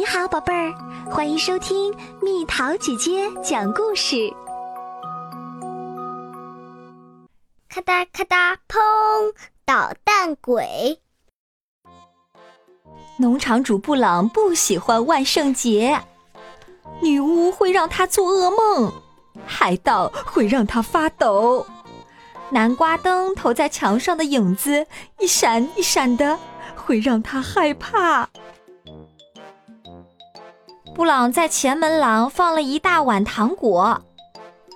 你好，宝贝儿，欢迎收听蜜桃姐姐讲故事。咔哒咔哒，砰！捣蛋鬼。农场主布朗不喜欢万圣节，女巫会让他做噩梦，海盗会让他发抖，南瓜灯投在墙上的影子一闪一闪的，会让他害怕。布朗在前门廊放了一大碗糖果，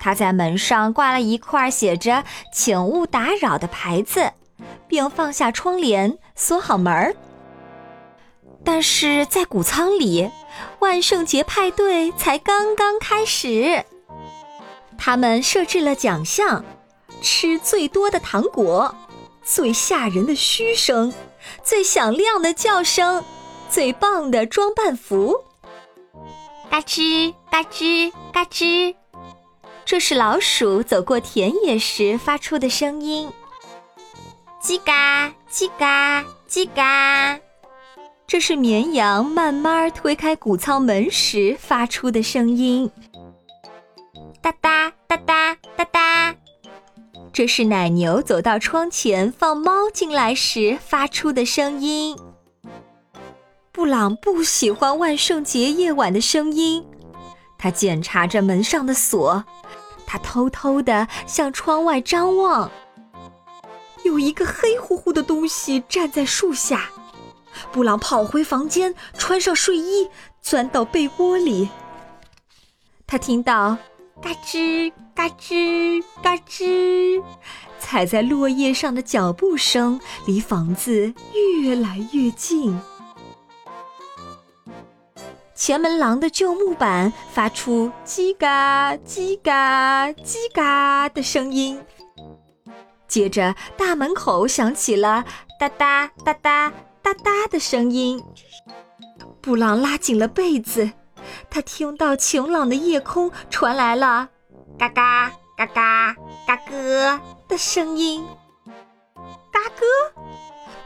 他在门上挂了一块写着“请勿打扰”的牌子，并放下窗帘，锁好门。但是在谷仓里，万圣节派对才刚刚开始。他们设置了奖项：吃最多的糖果、最吓人的嘘声、最响亮的叫声、最棒的装扮服。嘎吱嘎吱嘎吱，这是老鼠走过田野时发出的声音。叽嘎叽嘎叽嘎，这是绵羊慢慢推开谷仓门时发出的声音。哒哒哒哒哒哒，这是奶牛走到窗前放猫进来时发出的声音。布朗不喜欢万圣节夜晚的声音，他检查着门上的锁，他偷偷地向窗外张望。有一个黑乎乎的东西站在树下。布朗跑回房间，穿上睡衣，钻到被窝里。他听到嘎吱嘎吱嘎吱，踩在落叶上的脚步声离房子越来越近。前门廊的旧木板发出叽嘎叽嘎叽嘎的声音，接着大门口响起了哒哒哒哒哒哒的声音。布朗拉紧了被子，他听到晴朗的夜空传来了嘎嘎嘎嘎嘎咯的声音。嘎咯！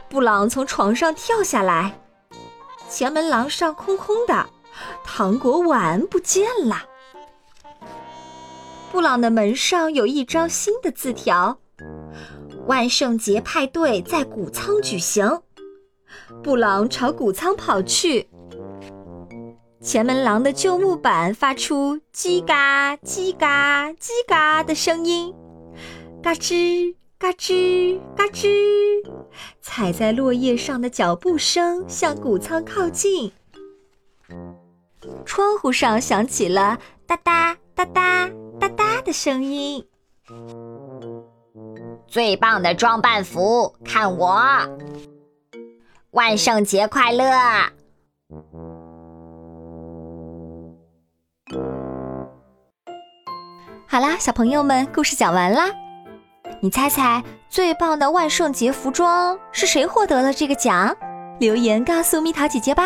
布朗从床上跳下来，前门廊上空空的。糖果碗不见了。布朗的门上有一张新的字条：“万圣节派对在谷仓举行。”布朗朝谷仓跑去。前门廊的旧木板发出“叽嘎叽嘎叽嘎”的声音，嘎吱嘎吱嘎吱，踩在落叶上的脚步声向谷仓靠近。窗户上响起了哒哒哒哒哒哒的声音。最棒的装扮服，看我！万圣节快乐！好啦，小朋友们，故事讲完啦。你猜猜，最棒的万圣节服装是谁获得了这个奖？留言告诉蜜桃姐姐吧。